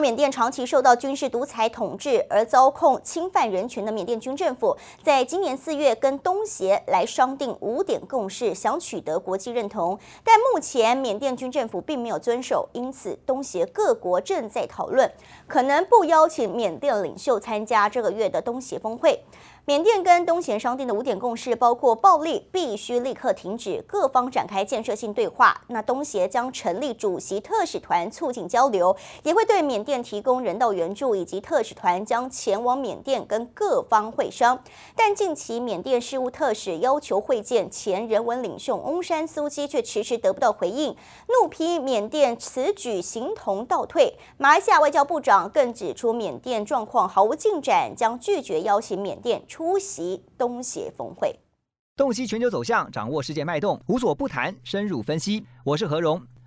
缅甸长期受到军事独裁统治而遭控侵犯人权的缅甸军政府，在今年四月跟东协来商定五点共识，想取得国际认同，但目前缅甸军政府并没有遵守，因此东协各国正在讨论，可能不邀请缅甸领袖参加这个月的东协峰会。缅甸跟东协商定的五点共识包括暴力必须立刻停止，各方展开建设性对话。那东协将成立主席特使团促进交流，也会对缅甸提供人道援助，以及特使团将前往缅甸跟各方会商。但近期缅甸事务特使要求会见前人文领袖翁山苏姬，却迟迟得不到回应，怒批缅甸此举形同倒退。马来西亚外交部长更指出，缅甸状况毫无进展，将拒绝邀请缅甸出席东协峰会，洞悉全球走向，掌握世界脉动，无所不谈，深入分析。我是何荣，